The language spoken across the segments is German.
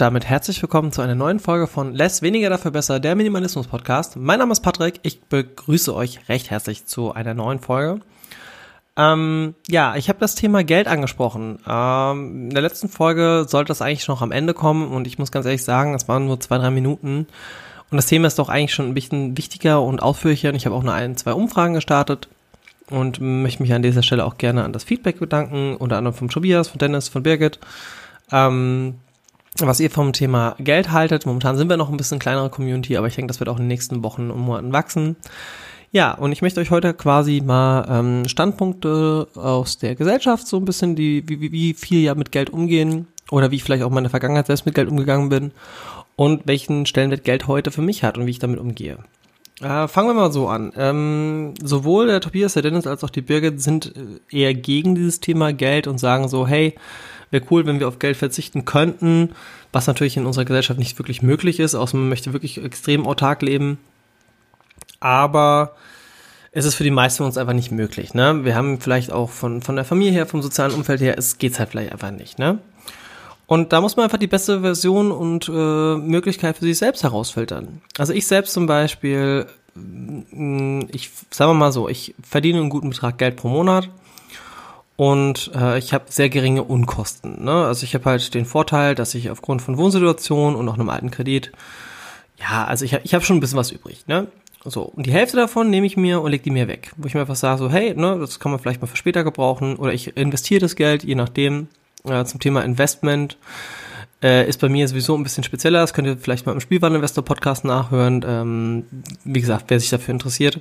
Damit herzlich willkommen zu einer neuen Folge von Less weniger dafür besser, der Minimalismus Podcast. Mein Name ist Patrick, ich begrüße euch recht herzlich zu einer neuen Folge. Ähm, ja, ich habe das Thema Geld angesprochen. Ähm, in der letzten Folge sollte das eigentlich noch am Ende kommen und ich muss ganz ehrlich sagen, es waren nur zwei, drei Minuten. Und das Thema ist doch eigentlich schon ein bisschen wichtiger und ausführlicher. Und ich habe auch nur ein, zwei Umfragen gestartet und möchte mich an dieser Stelle auch gerne an das Feedback bedanken, unter anderem von Tobias, von Dennis, von Birgit. Ähm, was ihr vom Thema Geld haltet. Momentan sind wir noch ein bisschen kleinere Community, aber ich denke, das wird auch in den nächsten Wochen und Monaten wachsen. Ja, und ich möchte euch heute quasi mal ähm, Standpunkte aus der Gesellschaft, so ein bisschen, die, wie, wie viel ja mit Geld umgehen oder wie ich vielleicht auch in meiner Vergangenheit selbst mit Geld umgegangen bin und welchen Stellenwert Geld heute für mich hat und wie ich damit umgehe. Äh, fangen wir mal so an. Ähm, sowohl der Tobias, der Dennis als auch die Birgit sind äh, eher gegen dieses Thema Geld und sagen so, hey, wäre cool, wenn wir auf Geld verzichten könnten, was natürlich in unserer Gesellschaft nicht wirklich möglich ist, außer man möchte wirklich extrem autark leben. Aber es ist für die meisten von uns einfach nicht möglich. Ne? Wir haben vielleicht auch von, von der Familie her, vom sozialen Umfeld her, es geht halt vielleicht einfach nicht. Ne? Und da muss man einfach die beste Version und äh, Möglichkeit für sich selbst herausfiltern. Also ich selbst zum Beispiel, mm, ich sagen wir mal so, ich verdiene einen guten Betrag Geld pro Monat und äh, ich habe sehr geringe Unkosten. Ne? Also ich habe halt den Vorteil, dass ich aufgrund von Wohnsituation und auch einem alten Kredit, ja, also ich habe ich hab schon ein bisschen was übrig. Ne? So, und die Hälfte davon nehme ich mir und leg die mir weg. Wo ich mir einfach sage, so, hey, ne, das kann man vielleicht mal für später gebrauchen. Oder ich investiere das Geld, je nachdem, äh, zum Thema Investment. Äh, ist bei mir sowieso ein bisschen spezieller. Das könnt ihr vielleicht mal im Spielwareninvestor-Podcast nachhören. Ähm, wie gesagt, wer sich dafür interessiert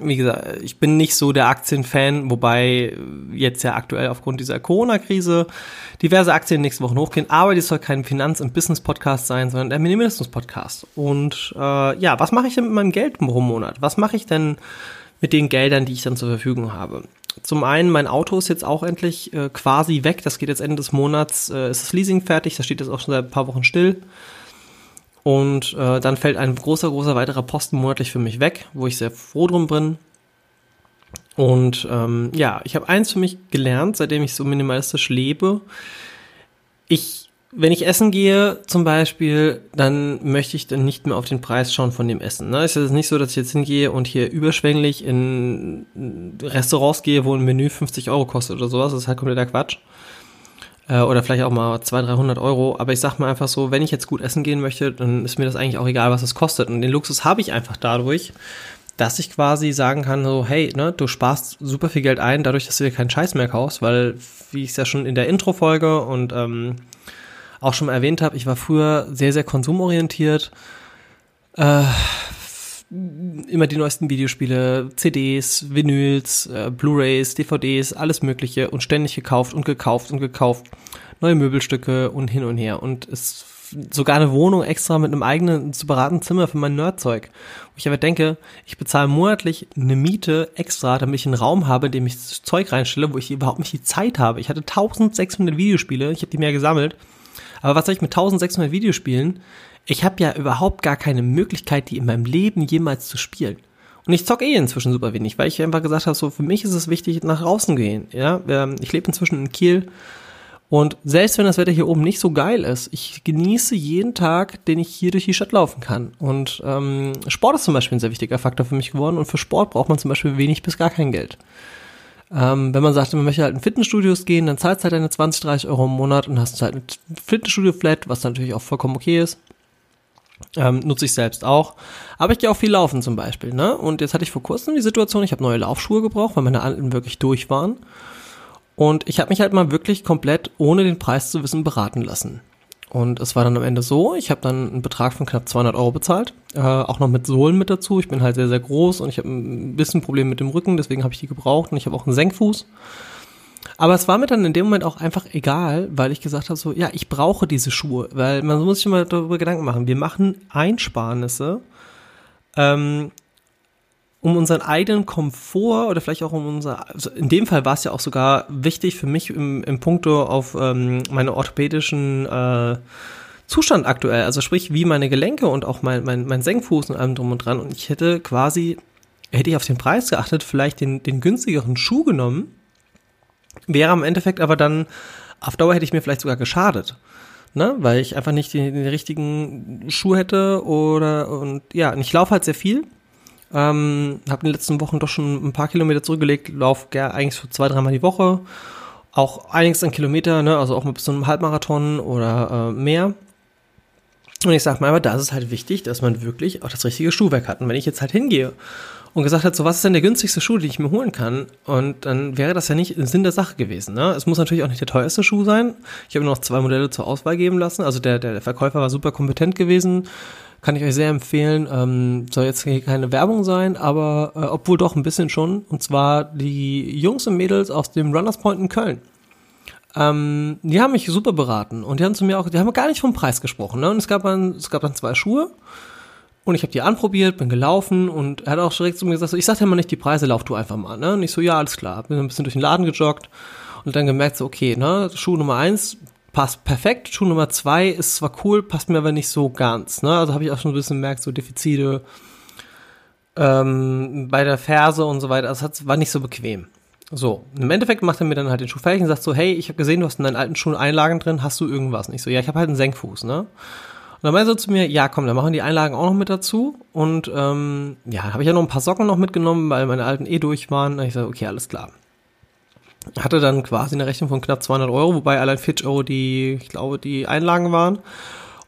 wie gesagt, ich bin nicht so der Aktienfan, wobei jetzt ja aktuell aufgrund dieser Corona-Krise diverse Aktien nächste Woche hochgehen, aber die soll kein Finanz- und Business-Podcast sein, sondern der Minimalismus-Podcast. Und äh, ja, was mache ich denn mit meinem Geld pro Monat? Was mache ich denn mit den Geldern, die ich dann zur Verfügung habe? Zum einen, mein Auto ist jetzt auch endlich äh, quasi weg. Das geht jetzt Ende des Monats, äh, ist das Leasing fertig, das steht jetzt auch schon seit ein paar Wochen still. Und äh, dann fällt ein großer, großer weiterer Posten monatlich für mich weg, wo ich sehr froh drum bin. Und ähm, ja, ich habe eins für mich gelernt, seitdem ich so minimalistisch lebe. Ich, wenn ich essen gehe zum Beispiel, dann möchte ich dann nicht mehr auf den Preis schauen von dem Essen. Ne? Es ist nicht so, dass ich jetzt hingehe und hier überschwänglich in Restaurants gehe, wo ein Menü 50 Euro kostet oder sowas. Das ist halt kompletter Quatsch äh, oder vielleicht auch mal 200, 300 Euro. Aber ich sag mal einfach so, wenn ich jetzt gut essen gehen möchte, dann ist mir das eigentlich auch egal, was es kostet. Und den Luxus habe ich einfach dadurch, dass ich quasi sagen kann, so, hey, ne, du sparst super viel Geld ein, dadurch, dass du dir keinen Scheiß mehr kaufst, weil, wie ich es ja schon in der Intro-Folge und ähm, auch schon mal erwähnt habe, ich war früher sehr, sehr konsumorientiert. Äh, immer die neuesten Videospiele, CDs, Vinyls, äh, Blu-rays, DVDs, alles Mögliche und ständig gekauft und gekauft und gekauft. Neue Möbelstücke und hin und her. Und es sogar eine Wohnung extra mit einem eigenen separaten Zimmer für mein Nerdzeug. Wo ich aber denke, ich bezahle monatlich eine Miete extra, damit ich einen Raum habe, in dem ich Zeug reinstelle, wo ich überhaupt nicht die Zeit habe. Ich hatte 1600 Videospiele, ich habe die mehr gesammelt. Aber was soll ich mit 1600 Videospielen? ich habe ja überhaupt gar keine Möglichkeit, die in meinem Leben jemals zu spielen. Und ich zock eh inzwischen super wenig, weil ich einfach gesagt habe, so für mich ist es wichtig, nach draußen gehen. Ja, ähm, ich lebe inzwischen in Kiel und selbst wenn das Wetter hier oben nicht so geil ist, ich genieße jeden Tag, den ich hier durch die Stadt laufen kann. Und ähm, Sport ist zum Beispiel ein sehr wichtiger Faktor für mich geworden und für Sport braucht man zum Beispiel wenig bis gar kein Geld. Ähm, wenn man sagt, man möchte halt in Fitnessstudios gehen, dann zahlst du halt deine 20, 30 Euro im Monat und hast halt ein Fitnessstudio-Flat, was natürlich auch vollkommen okay ist. Ähm, nutze ich selbst auch. Aber ich gehe auch viel laufen zum Beispiel. Ne? Und jetzt hatte ich vor kurzem die Situation, ich habe neue Laufschuhe gebraucht, weil meine alten wirklich durch waren. Und ich habe mich halt mal wirklich komplett, ohne den Preis zu wissen, beraten lassen. Und es war dann am Ende so, ich habe dann einen Betrag von knapp 200 Euro bezahlt, äh, auch noch mit Sohlen mit dazu. Ich bin halt sehr, sehr groß und ich habe ein bisschen Problem mit dem Rücken, deswegen habe ich die gebraucht und ich habe auch einen Senkfuß. Aber es war mir dann in dem Moment auch einfach egal, weil ich gesagt habe, so, ja, ich brauche diese Schuhe, weil man muss sich mal darüber Gedanken machen. Wir machen Einsparnisse, ähm, um unseren eigenen Komfort oder vielleicht auch um unser, also in dem Fall war es ja auch sogar wichtig für mich im, im Punkto auf ähm, meine orthopädischen äh, Zustand aktuell, also sprich wie meine Gelenke und auch mein, mein, mein Senkfuß und allem drum und dran. Und ich hätte quasi, hätte ich auf den Preis geachtet, vielleicht den, den günstigeren Schuh genommen Wäre am Endeffekt aber dann, auf Dauer hätte ich mir vielleicht sogar geschadet. ne, weil ich einfach nicht den, den richtigen Schuh hätte oder und ja, und ich laufe halt sehr viel. Ähm, habe in den letzten Wochen doch schon ein paar Kilometer zurückgelegt, laufe eigentlich so zwei, dreimal die Woche. Auch einiges an Kilometer, ne, also auch mal bis zu einem Halbmarathon oder äh, mehr. Und ich sag mal, aber da ist es halt wichtig, dass man wirklich auch das richtige Schuhwerk hat. Und wenn ich jetzt halt hingehe und gesagt hat, so was ist denn der günstigste Schuh, den ich mir holen kann? Und dann wäre das ja nicht im Sinn der Sache gewesen. Ne? Es muss natürlich auch nicht der teuerste Schuh sein. Ich habe noch zwei Modelle zur Auswahl geben lassen. Also der, der Verkäufer war super kompetent gewesen. Kann ich euch sehr empfehlen. Ähm, soll jetzt hier keine Werbung sein, aber äh, obwohl doch ein bisschen schon. Und zwar die Jungs und Mädels aus dem Runners Point in Köln. Ähm, die haben mich super beraten und die haben zu mir auch, die haben gar nicht vom Preis gesprochen. Ne? Und es gab dann, es gab dann zwei Schuhe und ich habe die anprobiert, bin gelaufen und er hat auch direkt zu mir gesagt, so, ich sag dir mal nicht die Preise, lauf du einfach mal. Ne? Und ich so, ja, alles klar. Bin ein bisschen durch den Laden gejoggt und dann gemerkt, so, okay, ne, Schuh Nummer eins passt perfekt, Schuh Nummer zwei ist zwar cool, passt mir aber nicht so ganz. Ne? Also habe ich auch schon ein bisschen gemerkt, so Defizite ähm, bei der Ferse und so weiter. Also das war nicht so bequem. So, im Endeffekt macht er mir dann halt den Schuh fertig und sagt so, hey, ich habe gesehen, du hast in deinen alten Schuhen Einlagen drin, hast du irgendwas? Und ich so, ja, ich habe halt einen Senkfuß, ne? Und dann meinte er so zu mir, ja, komm, dann machen die Einlagen auch noch mit dazu. Und ähm, ja, habe ich ja noch ein paar Socken noch mitgenommen, weil meine alten eh durch waren. Und ich so, okay, alles klar. Hatte dann quasi eine Rechnung von knapp 200 Euro, wobei allein 40 Euro die, ich glaube, die Einlagen waren.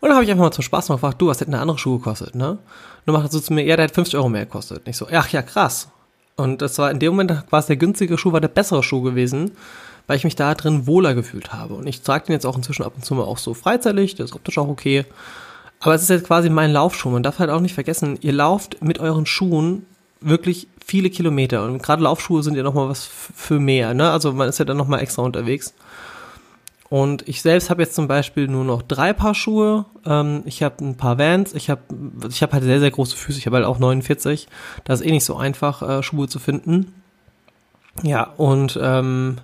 Und dann habe ich einfach mal zum Spaß mal gefragt, du, was hätte eine andere Schuhe gekostet, ne? Und dann macht er so zu mir, ja, der hat 50 Euro mehr gekostet. Und ich so, ach ja, krass. Und das war in dem Moment quasi der günstige Schuh, war der bessere Schuh gewesen, weil ich mich da drin wohler gefühlt habe. Und ich trage den jetzt auch inzwischen ab und zu mal auch so freizeitig, der ist optisch auch okay. Aber es ist jetzt quasi mein Laufschuh. Man darf halt auch nicht vergessen, ihr lauft mit euren Schuhen wirklich viele Kilometer. Und gerade Laufschuhe sind ja nochmal was für mehr, ne? Also man ist ja dann nochmal extra unterwegs. Und ich selbst habe jetzt zum Beispiel nur noch drei Paar Schuhe. Ähm, ich habe ein paar Vans. Ich habe ich hab halt sehr, sehr große Füße. Ich habe halt auch 49. Das ist eh nicht so einfach, äh, Schuhe zu finden. Ja, und ähm,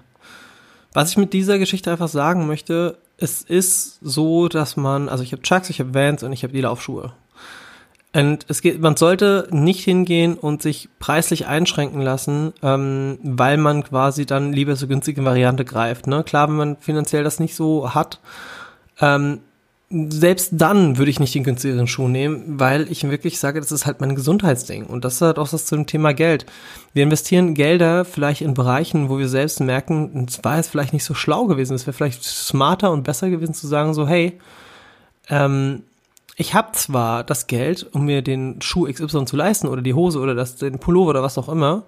was ich mit dieser Geschichte einfach sagen möchte, es ist so, dass man, also ich habe Chucks, ich habe Vans und ich habe die Laufschuhe. Und es geht, man sollte nicht hingehen und sich preislich einschränken lassen, ähm, weil man quasi dann lieber so günstige Variante greift. Ne? Klar, wenn man finanziell das nicht so hat, ähm, selbst dann würde ich nicht den günstigeren Schuh nehmen, weil ich wirklich sage, das ist halt mein Gesundheitsding. Und das ist halt auch das zum Thema Geld. Wir investieren Gelder vielleicht in Bereichen, wo wir selbst merken, es war jetzt vielleicht nicht so schlau gewesen. Es wäre vielleicht smarter und besser gewesen zu sagen, so, hey, ähm, ich habe zwar das Geld, um mir den Schuh XY zu leisten oder die Hose oder das, den Pullover oder was auch immer,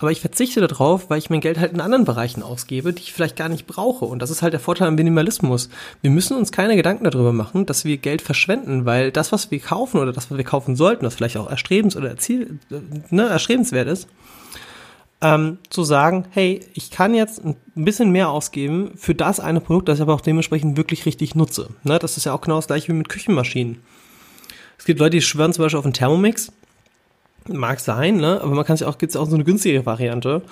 aber ich verzichte darauf, weil ich mein Geld halt in anderen Bereichen ausgebe, die ich vielleicht gar nicht brauche. Und das ist halt der Vorteil am Minimalismus. Wir müssen uns keine Gedanken darüber machen, dass wir Geld verschwenden, weil das, was wir kaufen oder das, was wir kaufen sollten, was vielleicht auch erstrebens oder erziel, ne, erstrebenswert ist, ähm, zu sagen, hey, ich kann jetzt ein bisschen mehr ausgeben für das eine Produkt, das ich aber auch dementsprechend wirklich richtig nutze. Ne? Das ist ja auch genau das gleiche wie mit Küchenmaschinen. Es gibt Leute, die schwören zum Beispiel auf einen Thermomix. Mag sein, ne? aber man kann sich auch, gibt es auch so eine günstige Variante.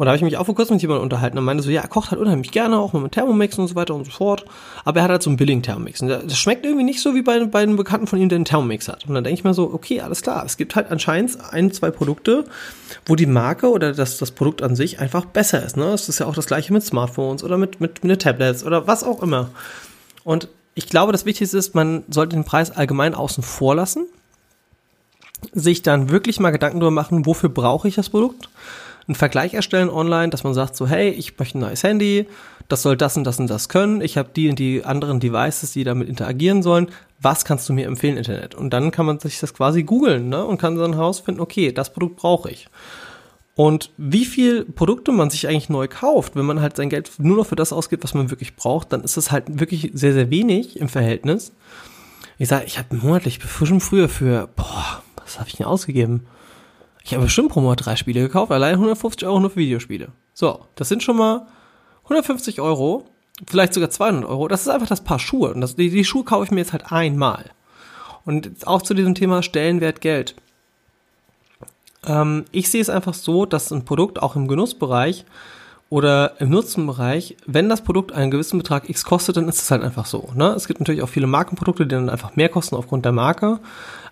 Und da habe ich mich auch vor kurzem mit jemandem unterhalten und meinte so, ja, er kocht halt unheimlich gerne, auch mit Thermomix und so weiter und so fort. Aber er hat halt so einen billigen Thermomix. Und das schmeckt irgendwie nicht so wie bei, bei einem Bekannten von ihm, der einen Thermomix hat. Und dann denke ich mir so, okay, alles klar. Es gibt halt anscheinend ein, zwei Produkte, wo die Marke oder das, das Produkt an sich einfach besser ist. Ne? Es ist ja auch das gleiche mit Smartphones oder mit, mit, mit Tablets oder was auch immer. Und ich glaube, das Wichtigste ist, man sollte den Preis allgemein außen vor lassen, sich dann wirklich mal Gedanken darüber machen, wofür brauche ich das Produkt einen Vergleich erstellen online, dass man sagt so, hey, ich möchte ein neues Handy, das soll das und das und das können, ich habe die und die anderen Devices, die damit interagieren sollen, was kannst du mir empfehlen, Internet? Und dann kann man sich das quasi googeln ne? und kann dann herausfinden, okay, das Produkt brauche ich. Und wie viel Produkte man sich eigentlich neu kauft, wenn man halt sein Geld nur noch für das ausgibt, was man wirklich braucht, dann ist das halt wirklich sehr, sehr wenig im Verhältnis. Ich sage, ich habe monatlich schon früher für, boah, was habe ich denn ausgegeben? Ich habe bestimmt pro Monat drei Spiele gekauft, allein 150 Euro nur für Videospiele. So, das sind schon mal 150 Euro, vielleicht sogar 200 Euro. Das ist einfach das Paar Schuhe. Und das, die, die Schuhe kaufe ich mir jetzt halt einmal. Und auch zu diesem Thema Stellenwert Geld. Ähm, ich sehe es einfach so, dass ein Produkt auch im Genussbereich oder im Nutzenbereich, wenn das Produkt einen gewissen Betrag X kostet, dann ist es halt einfach so. Ne? Es gibt natürlich auch viele Markenprodukte, die dann einfach mehr kosten aufgrund der Marke.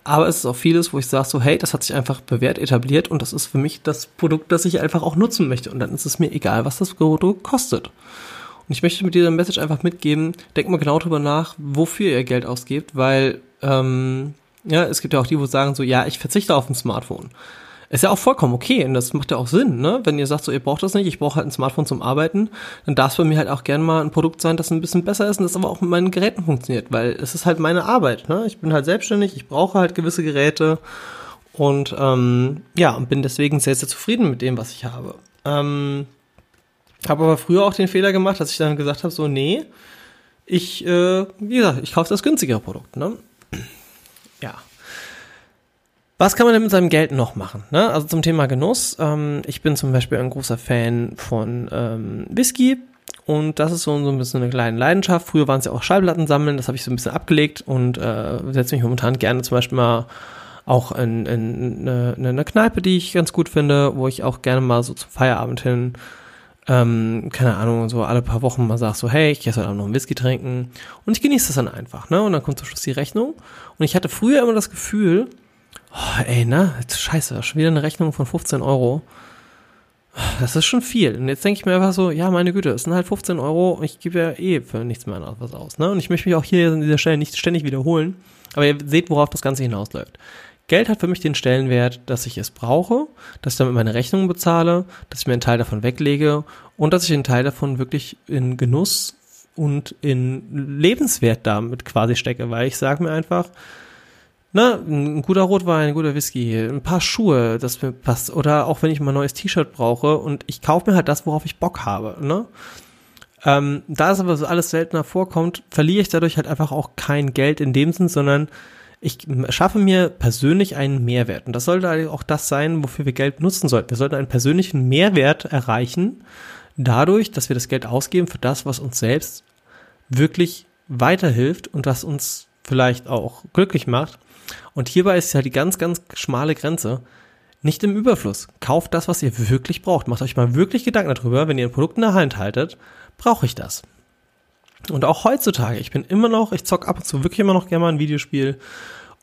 Aber es ist auch vieles, wo ich sage so, hey, das hat sich einfach bewährt, etabliert und das ist für mich das Produkt, das ich einfach auch nutzen möchte. Und dann ist es mir egal, was das Produkt kostet. Und ich möchte mit dieser Message einfach mitgeben, denkt mal genau drüber nach, wofür ihr Geld ausgebt, weil ähm, ja, es gibt ja auch die, wo sagen so, ja, ich verzichte auf ein Smartphone. Ist ja auch vollkommen okay und das macht ja auch Sinn, ne? Wenn ihr sagt, so ihr braucht das nicht, ich brauche halt ein Smartphone zum Arbeiten, dann darf es bei mir halt auch gerne mal ein Produkt sein, das ein bisschen besser ist und das aber auch mit meinen Geräten funktioniert, weil es ist halt meine Arbeit, ne? Ich bin halt selbstständig, ich brauche halt gewisse Geräte und ähm, ja, und bin deswegen sehr, sehr zufrieden mit dem, was ich habe. Ähm, habe aber früher auch den Fehler gemacht, dass ich dann gesagt habe, so, nee, ich, äh, wie gesagt, ich kaufe das günstigere Produkt, ne? Ja. Was kann man denn mit seinem Geld noch machen? Ne? Also zum Thema Genuss. Ähm, ich bin zum Beispiel ein großer Fan von ähm, Whisky. Und das ist so, so ein bisschen eine kleine Leidenschaft. Früher waren es ja auch Schallplatten sammeln, das habe ich so ein bisschen abgelegt und äh, setze mich momentan gerne zum Beispiel mal auch in, in, in eine, eine Kneipe, die ich ganz gut finde, wo ich auch gerne mal so zum Feierabend hin, ähm, keine Ahnung, so alle paar Wochen mal sag so, hey, ich gehe heute Abend noch einen Whisky trinken und ich genieße das dann einfach, ne? Und dann kommt zum Schluss die Rechnung und ich hatte früher immer das Gefühl, oh, ey, ne, scheiße, schon wieder eine Rechnung von 15 Euro. Das ist schon viel. Und jetzt denke ich mir einfach so, ja, meine Güte, es sind halt 15 Euro und ich gebe ja eh für nichts mehr was aus. Ne? Und ich möchte mich auch hier an dieser Stelle nicht ständig wiederholen. Aber ihr seht, worauf das Ganze hinausläuft. Geld hat für mich den Stellenwert, dass ich es brauche, dass ich damit meine Rechnungen bezahle, dass ich mir einen Teil davon weglege und dass ich einen Teil davon wirklich in Genuss und in Lebenswert damit quasi stecke, weil ich sage mir einfach, na, ein guter Rotwein, ein guter Whisky, ein paar Schuhe, das mir passt, oder auch wenn ich mal ein neues T-Shirt brauche und ich kaufe mir halt das, worauf ich Bock habe, ne? Ähm, da es aber so alles seltener vorkommt, verliere ich dadurch halt einfach auch kein Geld in dem Sinn, sondern ich schaffe mir persönlich einen Mehrwert. Und das sollte auch das sein, wofür wir Geld nutzen sollten. Wir sollten einen persönlichen Mehrwert erreichen, dadurch, dass wir das Geld ausgeben für das, was uns selbst wirklich weiterhilft und was uns vielleicht auch glücklich macht. Und hierbei ist ja die ganz, ganz schmale Grenze. Nicht im Überfluss. Kauft das, was ihr wirklich braucht. Macht euch mal wirklich Gedanken darüber, wenn ihr ein Produkt in der Hand haltet, brauche ich das? Und auch heutzutage, ich bin immer noch, ich zock ab und zu wirklich immer noch gerne mal ein Videospiel.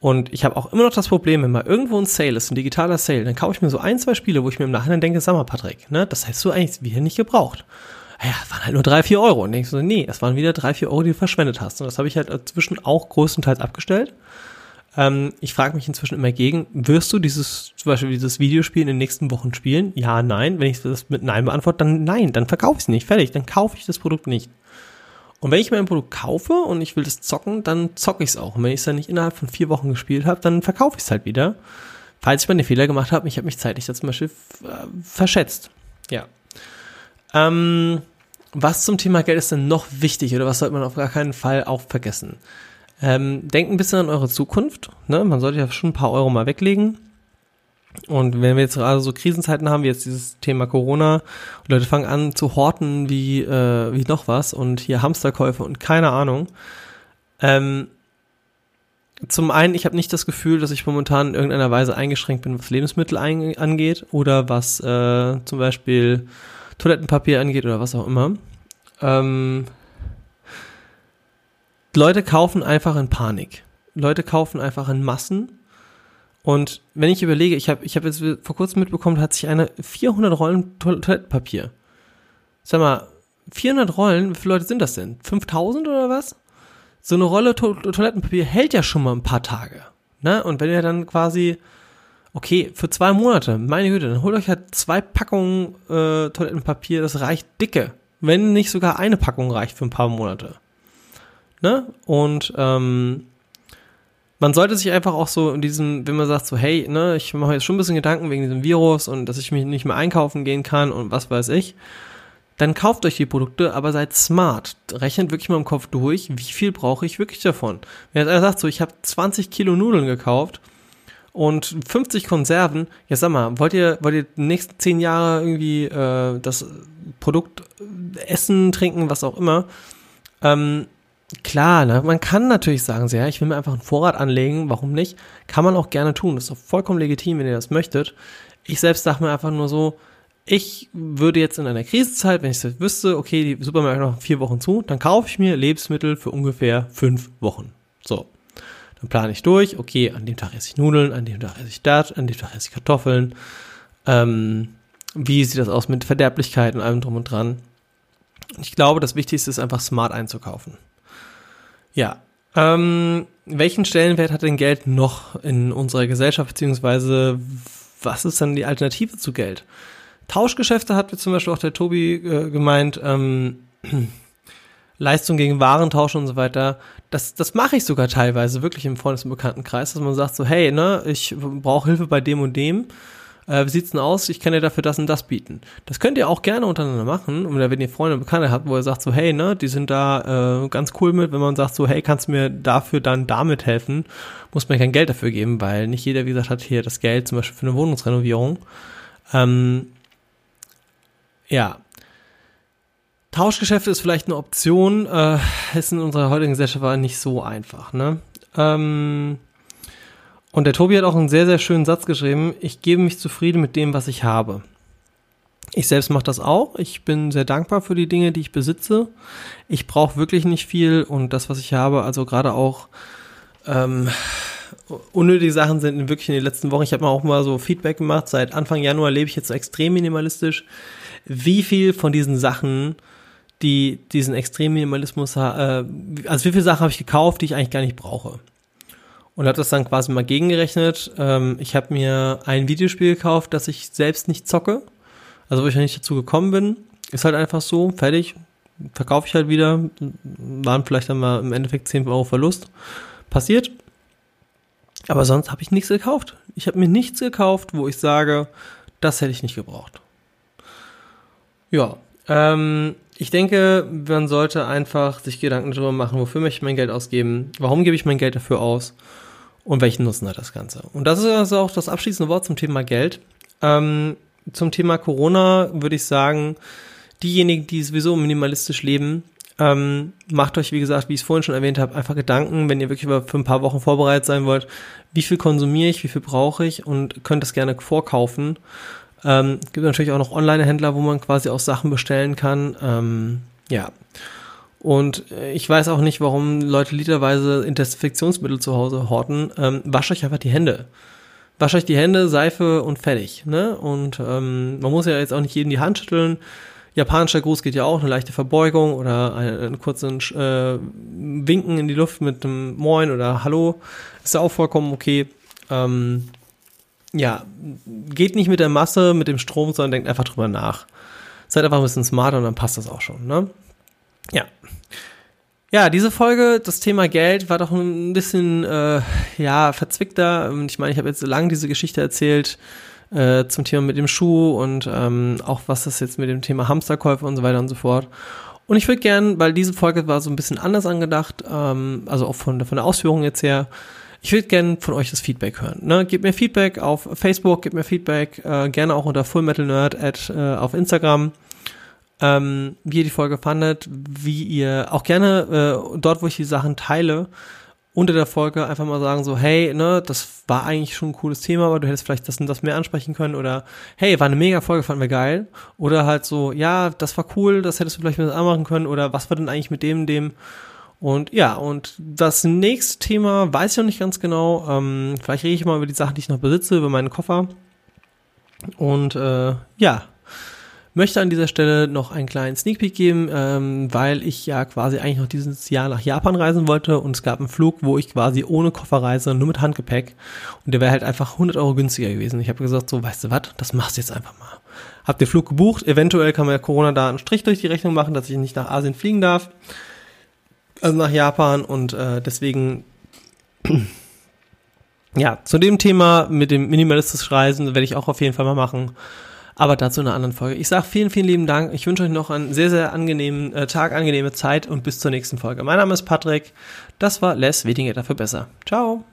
Und ich habe auch immer noch das Problem, wenn mal irgendwo ein Sale ist, ein digitaler Sale, dann kaufe ich mir so ein, zwei Spiele, wo ich mir im Nachhinein denke, sag mal, Patrick, ne, das hättest du eigentlich wieder nicht gebraucht. Ja, es waren halt nur drei, vier Euro. Und denkst du, nee, es waren wieder drei, vier Euro, die du verschwendet hast. Und das habe ich halt inzwischen auch größtenteils abgestellt. Ähm, ich frage mich inzwischen immer gegen, wirst du dieses, zum Beispiel dieses Videospiel in den nächsten Wochen spielen? Ja, nein. Wenn ich das mit Nein beantworte, dann nein, dann verkaufe ich es nicht. Fertig, dann kaufe ich das Produkt nicht. Und wenn ich mir ein Produkt kaufe und ich will das zocken, dann zocke ich es auch. Und wenn ich es dann nicht innerhalb von vier Wochen gespielt habe, dann verkaufe ich es halt wieder. Falls ich mal einen Fehler gemacht habe, ich habe mich zeitlich da zum Beispiel äh, verschätzt. Ja. Ähm, was zum Thema Geld ist denn noch wichtig oder was sollte man auf gar keinen Fall auch vergessen? Ähm, denkt ein bisschen an eure Zukunft. Ne? Man sollte ja schon ein paar Euro mal weglegen. Und wenn wir jetzt gerade so Krisenzeiten haben, wie jetzt dieses Thema Corona, und Leute fangen an zu horten wie, äh, wie noch was und hier Hamsterkäufe und keine Ahnung. Ähm, zum einen, ich habe nicht das Gefühl, dass ich momentan in irgendeiner Weise eingeschränkt bin, was Lebensmittel angeht oder was äh, zum Beispiel Toilettenpapier angeht oder was auch immer. Ähm, Leute kaufen einfach in Panik. Leute kaufen einfach in Massen. Und wenn ich überlege, ich habe ich hab jetzt vor kurzem mitbekommen, hat sich eine 400 Rollen Toilettenpapier. Sag mal, 400 Rollen, wie viele Leute sind das denn? 5000 oder was? So eine Rolle to Toilettenpapier hält ja schon mal ein paar Tage. Ne? Und wenn ihr dann quasi, okay, für zwei Monate, meine Güte, dann holt euch halt zwei Packungen äh, Toilettenpapier, das reicht dicke. Wenn nicht sogar eine Packung reicht für ein paar Monate. Ne? Und ähm, man sollte sich einfach auch so in diesem, wenn man sagt so, hey, ne, ich mache jetzt schon ein bisschen Gedanken wegen diesem Virus und dass ich mich nicht mehr einkaufen gehen kann und was weiß ich, dann kauft euch die Produkte, aber seid smart. Rechnet wirklich mal im Kopf durch, wie viel brauche ich wirklich davon. Wenn jetzt einer sagt so, ich habe 20 Kilo Nudeln gekauft und 50 Konserven, ja sag mal, wollt ihr, wollt ihr die nächsten 10 Jahre irgendwie äh, das Produkt essen, trinken, was auch immer, ähm, Klar, ne? man kann natürlich sagen, ja, ich will mir einfach einen Vorrat anlegen, warum nicht? Kann man auch gerne tun, das ist doch vollkommen legitim, wenn ihr das möchtet. Ich selbst sage mir einfach nur so, ich würde jetzt in einer Krisenzeit, wenn ich das wüsste, okay, die Supermärkte noch vier Wochen zu, dann kaufe ich mir Lebensmittel für ungefähr fünf Wochen. So. Dann plane ich durch, okay, an dem Tag esse ich Nudeln, an dem Tag esse ich das, an dem Tag esse ich Kartoffeln. Ähm, wie sieht das aus mit Verderblichkeit und allem drum und dran? Ich glaube, das Wichtigste ist einfach smart einzukaufen. Ja. Ähm, welchen Stellenwert hat denn Geld noch in unserer Gesellschaft, beziehungsweise was ist dann die Alternative zu Geld? Tauschgeschäfte hat zum Beispiel auch der Tobi äh, gemeint, ähm, Leistung gegen Warentausch und so weiter. Das, das mache ich sogar teilweise wirklich im Freundes- und Bekanntenkreis, dass man sagt so, hey, ne, ich brauche Hilfe bei dem und dem äh, wie sieht's denn aus? Ich kann dir dafür das und das bieten. Das könnt ihr auch gerne untereinander machen. Und wenn ihr Freunde und Bekannte habt, wo ihr sagt so, hey, ne, die sind da äh, ganz cool mit, wenn man sagt so, hey, kannst du mir dafür dann damit helfen, muss man kein Geld dafür geben, weil nicht jeder, wie gesagt, hat hier das Geld zum Beispiel für eine Wohnungsrenovierung. Ähm, ja, Tauschgeschäfte ist vielleicht eine Option, äh, ist in unserer heutigen Gesellschaft aber nicht so einfach, ne? Ähm, und der Tobi hat auch einen sehr, sehr schönen Satz geschrieben. Ich gebe mich zufrieden mit dem, was ich habe. Ich selbst mache das auch. Ich bin sehr dankbar für die Dinge, die ich besitze. Ich brauche wirklich nicht viel und das, was ich habe, also gerade auch ähm, unnötige Sachen sind wirklich in den letzten Wochen. Ich habe mal auch mal so Feedback gemacht. Seit Anfang Januar lebe ich jetzt extrem minimalistisch. Wie viel von diesen Sachen, die diesen extrem Minimalismus, äh, also wie viele Sachen habe ich gekauft, die ich eigentlich gar nicht brauche? Und habe das dann quasi mal gegengerechnet. Ähm, ich habe mir ein Videospiel gekauft, das ich selbst nicht zocke, also wo ich noch nicht dazu gekommen bin. Ist halt einfach so, fertig, verkaufe ich halt wieder. Waren vielleicht dann mal im Endeffekt 10 Euro Verlust. Passiert. Aber sonst habe ich nichts gekauft. Ich habe mir nichts gekauft, wo ich sage, das hätte ich nicht gebraucht. Ja, ähm, ich denke, man sollte einfach sich Gedanken darüber machen, wofür möchte ich mein Geld ausgeben, warum gebe ich mein Geld dafür aus und welchen Nutzen hat das Ganze. Und das ist also auch das abschließende Wort zum Thema Geld. Ähm, zum Thema Corona würde ich sagen, diejenigen, die sowieso minimalistisch leben, ähm, macht euch, wie gesagt, wie ich es vorhin schon erwähnt habe, einfach Gedanken, wenn ihr wirklich für ein paar Wochen vorbereitet sein wollt, wie viel konsumiere ich, wie viel brauche ich und könnt das gerne vorkaufen. Ähm, gibt natürlich auch noch Online-Händler, wo man quasi auch Sachen bestellen kann. Ähm, ja, und äh, ich weiß auch nicht, warum Leute literweise Desinfektionsmittel zu Hause horten. Ähm, wascht euch einfach die Hände. Wascht euch die Hände, Seife und fertig. Ne? Und ähm, man muss ja jetzt auch nicht jedem die Hand schütteln. Japanischer Gruß geht ja auch, eine leichte Verbeugung oder einen, einen kurzen äh, Winken in die Luft mit einem Moin oder Hallo. Ist ja auch vollkommen okay. Ähm, ja, geht nicht mit der Masse, mit dem Strom, sondern denkt einfach drüber nach. Seid einfach ein bisschen smarter und dann passt das auch schon. Ne? Ja. Ja, diese Folge, das Thema Geld, war doch ein bisschen äh, ja verzwickter. Ich meine, ich habe jetzt lange diese Geschichte erzählt äh, zum Thema mit dem Schuh und ähm, auch was das jetzt mit dem Thema Hamsterkäufe und so weiter und so fort. Und ich würde gern, weil diese Folge war so ein bisschen anders angedacht, ähm, also auch von, von der Ausführung jetzt her, ich würde gerne von euch das Feedback hören. Ne? Gebt mir Feedback auf Facebook, gebt mir Feedback, äh, gerne auch unter fullmetalnerd äh, auf Instagram ähm, wie ihr die Folge fandet, wie ihr auch gerne äh, dort, wo ich die Sachen teile, unter der Folge einfach mal sagen so, hey, ne, das war eigentlich schon ein cooles Thema, aber du hättest vielleicht das und das mehr ansprechen können oder hey, war eine mega Folge, fanden wir geil oder halt so, ja, das war cool, das hättest du vielleicht mit anmachen können oder was war denn eigentlich mit dem, dem und ja, und das nächste Thema weiß ich noch nicht ganz genau. Ähm, vielleicht rede ich mal über die Sachen, die ich noch besitze, über meinen Koffer. Und äh, ja, Möchte an dieser Stelle noch einen kleinen Sneak Peek geben, ähm, weil ich ja quasi eigentlich noch dieses Jahr nach Japan reisen wollte und es gab einen Flug, wo ich quasi ohne Koffer reise, nur mit Handgepäck und der wäre halt einfach 100 Euro günstiger gewesen. Ich habe gesagt, so, weißt du was, das machst du jetzt einfach mal. Hab den Flug gebucht, eventuell kann man ja Corona da einen Strich durch die Rechnung machen, dass ich nicht nach Asien fliegen darf, also nach Japan und äh, deswegen ja, zu dem Thema mit dem minimalistisch Reisen werde ich auch auf jeden Fall mal machen. Aber dazu in einer anderen Folge. Ich sage vielen, vielen lieben Dank. Ich wünsche euch noch einen sehr, sehr angenehmen äh, Tag, angenehme Zeit und bis zur nächsten Folge. Mein Name ist Patrick. Das war Les, weniger dafür besser. Ciao.